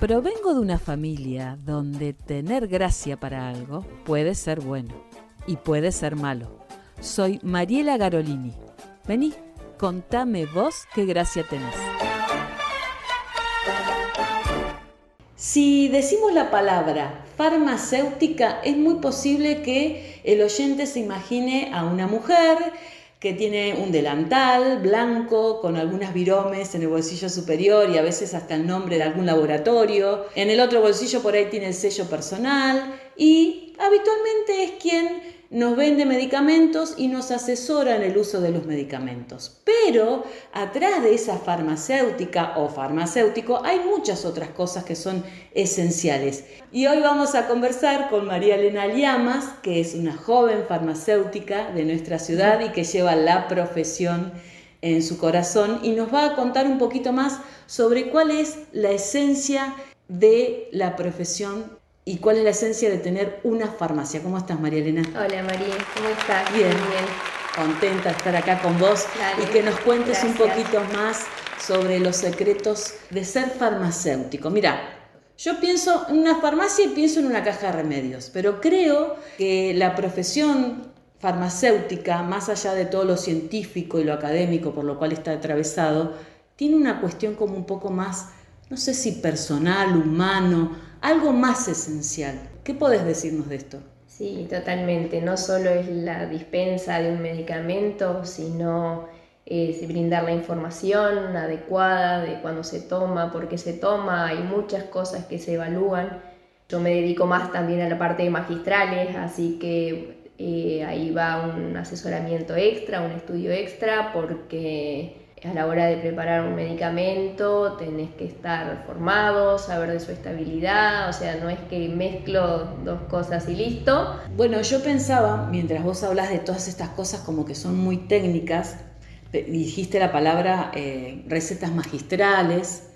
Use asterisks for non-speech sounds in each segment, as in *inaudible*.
Provengo de una familia donde tener gracia para algo puede ser bueno y puede ser malo. Soy Mariela Garolini. Vení, contame vos qué gracia tenés. Si decimos la palabra farmacéutica, es muy posible que el oyente se imagine a una mujer que tiene un delantal blanco con algunas viromes en el bolsillo superior y a veces hasta el nombre de algún laboratorio. En el otro bolsillo por ahí tiene el sello personal y habitualmente es quien nos vende medicamentos y nos asesora en el uso de los medicamentos. Pero atrás de esa farmacéutica o farmacéutico hay muchas otras cosas que son esenciales. Y hoy vamos a conversar con María Elena Llamas, que es una joven farmacéutica de nuestra ciudad y que lleva la profesión en su corazón y nos va a contar un poquito más sobre cuál es la esencia de la profesión y cuál es la esencia de tener una farmacia. ¿Cómo estás, María Elena? Hola, María, ¿cómo estás? Bien, bien. Contenta de estar acá con vos y que nos cuentes un poquito más sobre los secretos de ser farmacéutico. Mira, yo pienso en una farmacia y pienso en una caja de remedios, pero creo que la profesión farmacéutica, más allá de todo lo científico y lo académico por lo cual está atravesado, tiene una cuestión como un poco más, no sé si personal, humano, algo más esencial. ¿Qué podés decirnos de esto? Sí, totalmente. No solo es la dispensa de un medicamento, sino es brindar la información adecuada de cuándo se toma, por qué se toma. Hay muchas cosas que se evalúan. Yo me dedico más también a la parte de magistrales, así que eh, ahí va un asesoramiento extra, un estudio extra, porque a la hora de preparar un medicamento tenés que estar formado, saber de su estabilidad, o sea, no es que mezclo dos cosas y listo. Bueno, yo pensaba, mientras vos hablas de todas estas cosas como que son muy técnicas, dijiste la palabra eh, recetas magistrales,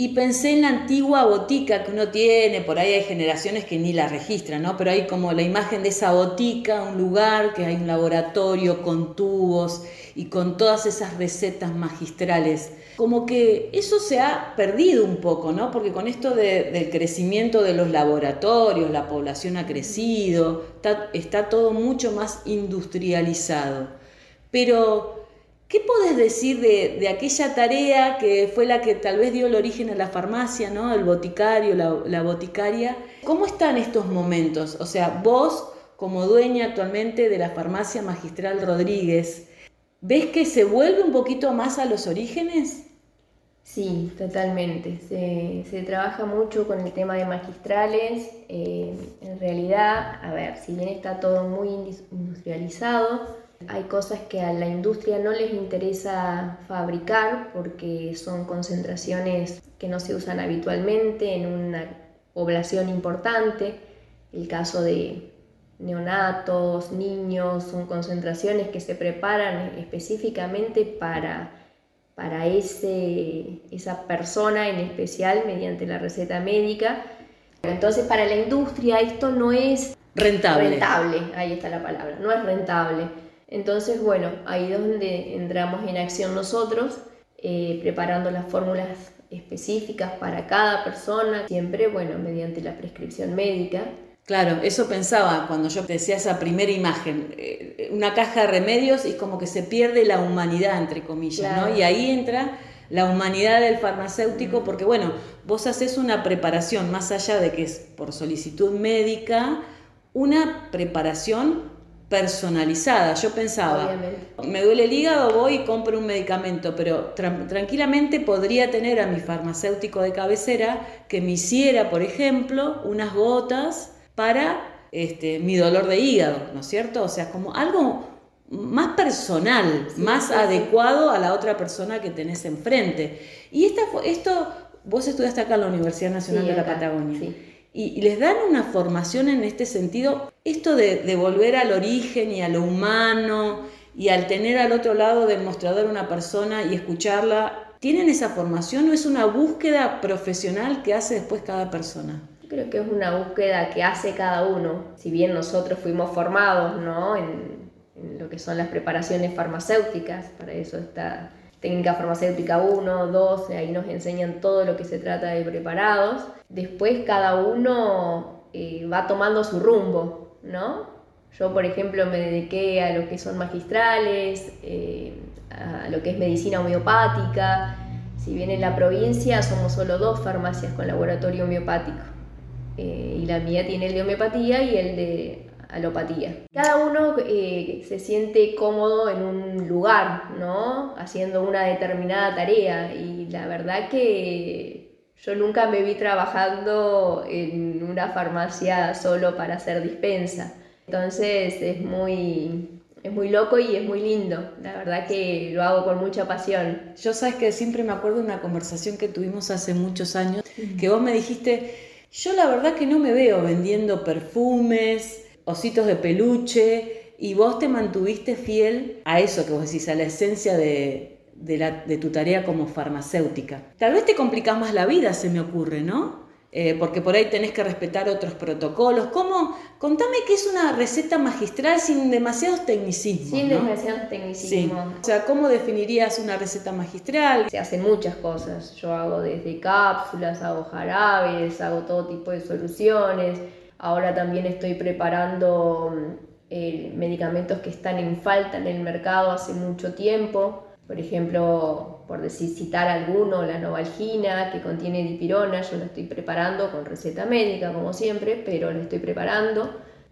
y pensé en la antigua botica que uno tiene, por ahí hay generaciones que ni la registran, ¿no? Pero hay como la imagen de esa botica, un lugar que hay un laboratorio con tubos y con todas esas recetas magistrales. Como que eso se ha perdido un poco, ¿no? Porque con esto del crecimiento de los laboratorios, la población ha crecido, está, está todo mucho más industrializado. Pero ¿Qué podés decir de, aquella tarea que fue la que tal vez dio el origen a la farmacia, ¿no? el boticario, la, boticaria? ¿Cómo están estos momentos? O sea, vos como dueña actualmente de la farmacia magistral Rodríguez, ¿ves que se vuelve un poquito más a los orígenes? Sí, totalmente. Se, trabaja mucho con el tema de magistrales. Eh, en realidad, a ver, si bien está todo muy industrializado, hay cosas que a la industria no les interesa fabricar porque son concentraciones que no se usan habitualmente en una población importante. El caso de neonatos, niños, son concentraciones que se preparan específicamente para, para ese, esa persona en especial mediante la receta médica. Entonces para la industria esto no es rentable. Rentable, ahí está la palabra, no es rentable. Entonces, bueno, ahí es donde entramos en acción nosotros, eh, preparando las fórmulas específicas para cada persona, siempre, bueno, mediante la prescripción médica. Claro, eso pensaba cuando yo decía esa primera imagen, eh, una caja de remedios y como que se pierde la humanidad, entre comillas, ¿no? Y ahí entra la humanidad del farmacéutico, porque bueno, vos haces una preparación, más allá de que es por solicitud médica, una preparación personalizada. Yo pensaba, me duele el hígado, voy y compro un medicamento, pero tranquilamente podría tener a mi farmacéutico de cabecera que me hiciera, por ejemplo, unas gotas para este, mi dolor de hígado, ¿no es cierto? O sea, como algo más personal, más adecuado a la otra persona que tenés enfrente. Y esta, esto, vos estudiaste acá en la Universidad Nacional de la Patagonia y, les dan una formación en este sentido, esto de, volver al origen y a lo humano y al tener al otro lado del mostrador una persona y escucharla, ¿tienen esa formación o es una búsqueda profesional que hace después cada persona? Creo que es una búsqueda que hace cada uno, si bien nosotros fuimos formados ¿no? en, en lo que son las preparaciones farmacéuticas, para eso está técnica farmacéutica 1, 2, ahí nos enseñan todo lo que se trata de preparados. Después cada uno eh, va tomando su rumbo, ¿no? Yo, por ejemplo, me dediqué a lo que son magistrales, eh, a lo que es medicina homeopática. Si bien en la provincia somos solo dos farmacias con laboratorio homeopático, eh, y la mía tiene el de homeopatía y el de alopatía. Cada uno eh, se siente cómodo en un lugar, ¿no? Haciendo una determinada tarea y la verdad que yo nunca me vi trabajando en una farmacia solo para hacer dispensa. Entonces es muy, es muy loco y es muy lindo. La verdad que lo hago con mucha pasión. Yo sabes que siempre me acuerdo de una conversación que tuvimos hace muchos años, que vos me dijiste, yo la verdad que no me veo vendiendo perfumes, ositos de peluche, y vos te mantuviste fiel a eso que vos decís, a la esencia de, de tu tarea como farmacéutica. Tal vez te complicas más la vida, se me ocurre, ¿no? Eh, porque por ahí tenés que respetar otros protocolos. ¿Cómo? Contame qué es una receta magistral sin demasiados tecnicismos. Sin demasiados tecnicismos. O sea, ¿cómo definirías una receta magistral? Se hacen muchas cosas. Yo hago desde cápsulas, hago jarabes, hago todo tipo de soluciones. Ahora también estoy preparando mm, medicamentos que están en falta en el mercado hace mucho tiempo. Por ejemplo, por decir, citar alguno, la novalgina que contiene dipirona, yo la estoy preparando con receta médica, como siempre, pero la estoy preparando.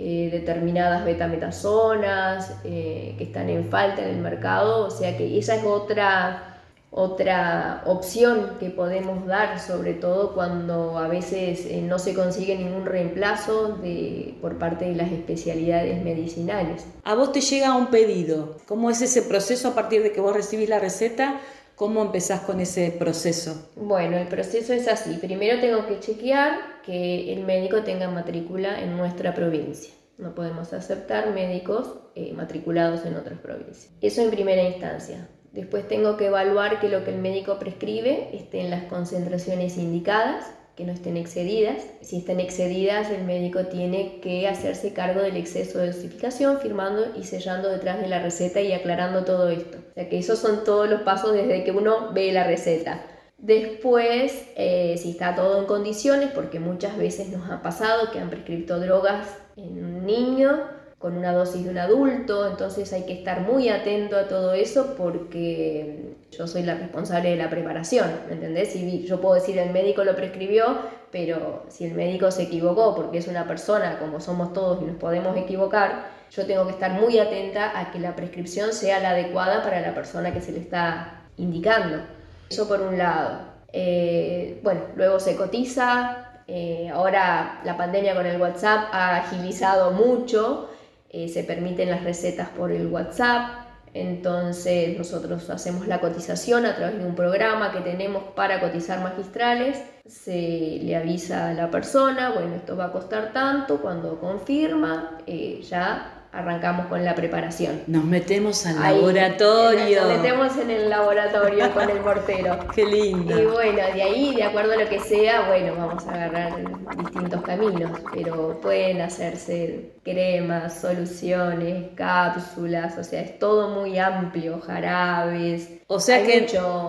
Eh, determinadas betametazonas eh, que están en falta en el mercado, o sea que esa es otra otra opción que podemos dar, sobre todo cuando a veces eh, no se consigue ningún reemplazo de, por parte de las especialidades medicinales. A vos te llega un pedido, ¿cómo es ese proceso a partir de que vos recibís la receta? ¿Cómo empezás con ese proceso? Bueno, el proceso es así. Primero tengo que chequear que el médico tenga matrícula en nuestra provincia. No podemos aceptar médicos eh, matriculados en otras provincias. Eso en primera instancia. Después tengo que evaluar que lo que el médico prescribe esté en las concentraciones indicadas, que no estén excedidas. Si están excedidas, el médico tiene que hacerse cargo del exceso de dosificación, firmando y sellando detrás de la receta y aclarando todo esto. O sea que esos son todos los pasos desde que uno ve la receta. Después, eh, si está todo en condiciones, porque muchas veces nos ha pasado que han prescrito drogas en un niño con una dosis de un adulto, entonces hay que estar muy atento a todo eso porque yo soy la responsable de la preparación, ¿me entendés? Y yo puedo decir el médico lo prescribió, pero si el médico se equivocó porque es una persona como somos todos y nos podemos equivocar, yo tengo que estar muy atenta a que la prescripción sea la adecuada para la persona que se le está indicando. Eso por un lado. Eh, bueno, luego se cotiza, eh, ahora la pandemia con el WhatsApp ha agilizado mucho eh, se permiten las recetas por el WhatsApp, entonces nosotros hacemos la cotización a través de un programa que tenemos para cotizar magistrales, se le avisa a la persona, bueno, esto va a costar tanto, cuando confirma, eh, ya arrancamos con la preparación. Nos metemos al laboratorio. Nos metemos en el laboratorio con el portero. *laughs* Qué lindo. Y bueno, de ahí, de acuerdo a lo que sea, bueno, vamos a agarrar distintos caminos, pero pueden hacerse cremas, soluciones, cápsulas, o sea, es todo muy amplio, jarabes. O sea que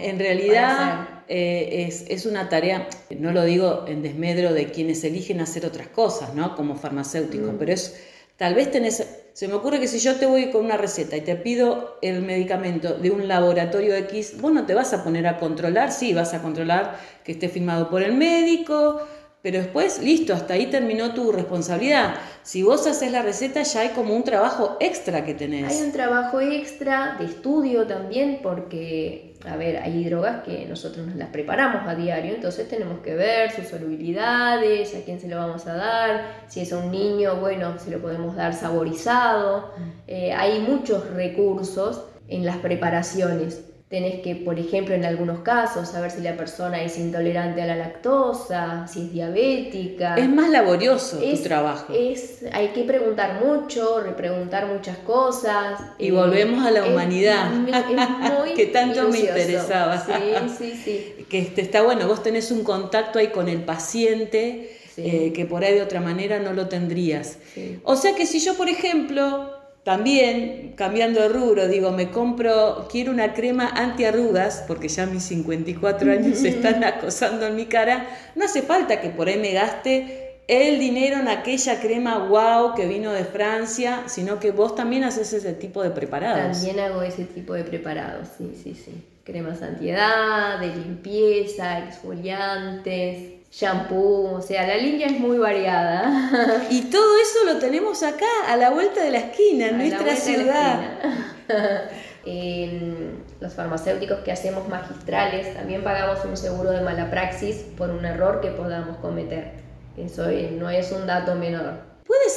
en realidad eh, es, es, una tarea, no lo digo en desmedro de quienes eligen hacer otras cosas, ¿no? Como farmacéuticos, mm. pero es Tal vez tenés, se me ocurre que si yo te voy con una receta y te pido el medicamento de un laboratorio X, vos no te vas a poner a controlar, sí, vas a controlar que esté firmado por el médico, pero después, listo, hasta ahí terminó tu responsabilidad. Si vos haces la receta, ya hay como un trabajo extra que tenés. Hay un trabajo extra de estudio también, porque, a ver, hay drogas que nosotros nos las preparamos a diario, entonces tenemos que ver sus solubilidades, a quién se lo vamos a dar, si es a un niño, bueno, se lo podemos dar saborizado. Mm. Eh, hay muchos recursos en las preparaciones. Tenés que, por ejemplo, en algunos casos, saber si la persona es intolerante a la lactosa, si es diabética. Es más laborioso tu trabajo. Es, hay que preguntar mucho, repreguntar muchas cosas. Y eh, volvemos a la humanidad, *laughs* que tanto me interesaba. Sí, sí, sí. Que este, está bueno, vos tenés un contacto ahí con el paciente, eh, que por ahí de otra manera no lo tendrías. O sea que si yo, por ejemplo, también, cambiando de rubro, digo, me compro, quiero una crema antiarrugas, porque ya mis 54 años se están acosando en mi cara, no hace falta que por ahí me gaste el dinero en aquella crema wow que vino de Francia, sino que vos también haces ese tipo de preparados. También hago ese tipo de preparados, sí, sí, sí. Cremas antiedad, de limpieza, exfoliantes, shampoo, o sea, la línea es muy variada. Y todo eso lo tenemos acá, a la vuelta de la esquina, *laughs* en nuestra ciudad. los farmacéuticos que hacemos magistrales también pagamos un seguro de mala praxis por un error que podamos cometer. Eso no es un dato menor.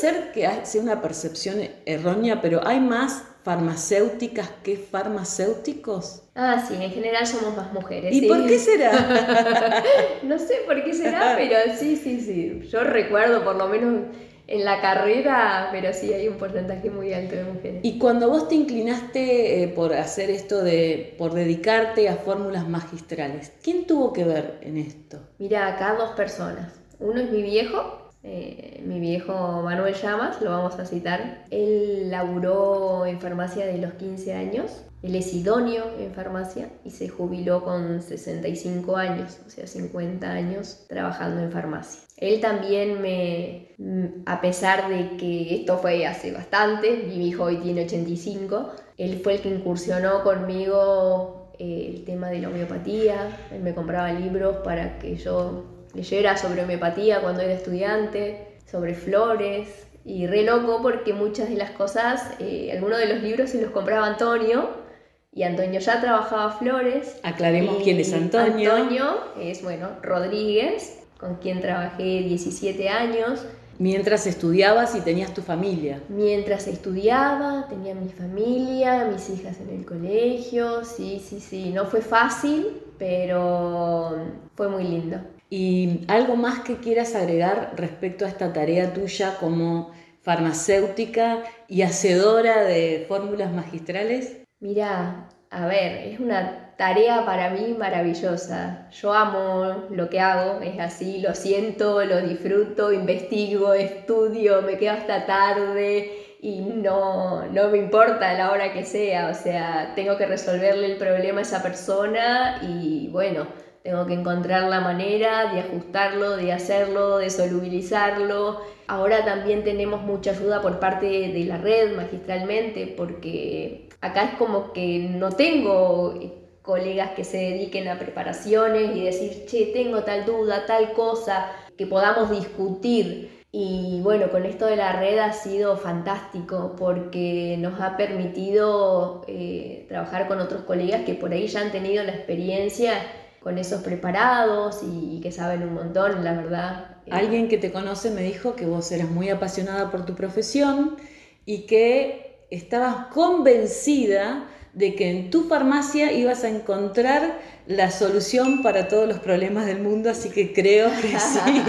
Ser que sea una percepción errónea, pero hay más farmacéuticas que farmacéuticos? Ah, sí, en general somos más mujeres. ¿Y por qué será? *laughs* no sé por qué será, pero sí, sí, sí. Yo recuerdo por lo menos en la carrera, pero sí hay un porcentaje muy alto de mujeres. Y cuando vos te inclinaste eh, por hacer esto de, por dedicarte a fórmulas magistrales, ¿quién tuvo que ver en esto? Mira, acá dos personas. Uno es mi viejo, eh, mi viejo Manuel Llamas, lo vamos a citar. Él laburó en farmacia de los 15 años. Él es idóneo en farmacia y se jubiló con 65 años, o sea, 50 años trabajando en farmacia. Él también me, a pesar de que esto fue hace bastante, mi hijo hoy tiene 85, él fue el que incursionó conmigo eh, el tema de la homeopatía, él me compraba libros para que yo leyera sobre homeopatía cuando era estudiante, sobre flores, y re loco porque muchas de las cosas, eh, algunos de los libros se los compraba Antonio, y Antonio ya trabajaba flores. Aclaremos quién es Antonio. Antonio es, bueno, Rodríguez, con quien trabajé 17 años. Mientras estudiabas y tenías tu familia. Mientras estudiaba, tenía mi familia, mis hijas en el colegio, sí, sí, sí. No fue fácil, pero fue muy lindo. ¿Y algo más que quieras agregar respecto a esta tarea tuya como farmacéutica y hacedora de fórmulas magistrales? Mira, a ver, es una tarea para mí maravillosa. Yo amo lo que hago, es así, lo siento, lo disfruto, investigo, estudio, me quedo hasta tarde y no, no me importa la hora que sea, o sea, tengo que resolverle el problema a esa persona y bueno, tengo que encontrar la manera de ajustarlo, de hacerlo, de solubilizarlo. Ahora también tenemos mucha ayuda por parte de la red magistralmente, porque acá es como que no tengo colegas que se dediquen a preparaciones y decir, che, tengo tal duda, tal cosa, que podamos discutir. Y bueno, con esto de la red ha sido fantástico porque nos ha permitido eh, trabajar con otros colegas que por ahí ya han tenido la experiencia con esos preparados y, que saben un montón, la verdad. Alguien que te conoce me dijo que vos eras muy apasionada por tu profesión y que estabas convencida de que en tu farmacia ibas a encontrar la solución para todos los problemas del mundo, así que creo que *laughs* sí,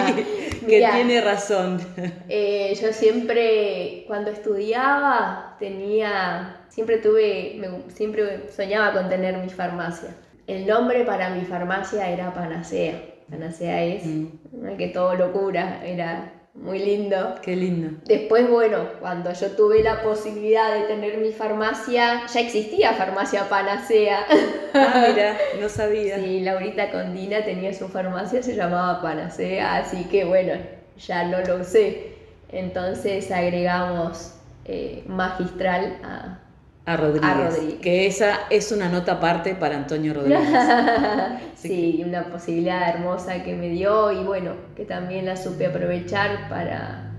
*laughs* que tiene razón. Eh, yo siempre, cuando estudiaba, tenía, siempre tuve, siempre soñaba con tener mi farmacia. El nombre para mi farmacia era Panacea. Panacea es mm. que todo lo cura, era muy lindo. Qué lindo. Después, bueno, cuando yo tuve la posibilidad de tener mi farmacia, ya existía farmacia Panacea. Ah, mira, no sabía. Sí, Laurita Condina tenía su farmacia, se llamaba Panacea, así que bueno, ya no lo usé. Entonces agregamos eh, magistral a, a Rodríguez, Que esa es una nota aparte para Antonio Rodríguez. *laughs* sí, una posibilidad hermosa que me dio y bueno, que también la supe aprovechar para,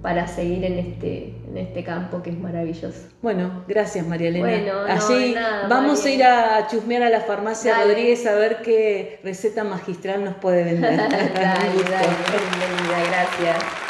para seguir en este, en este campo que es maravilloso. Bueno, gracias María Elena. Bueno, Allí vamos a ir a chusmear a la farmacia Rodríguez a ver qué receta magistral nos puede vender. *laughs* dale, *laughs* dale, gracias.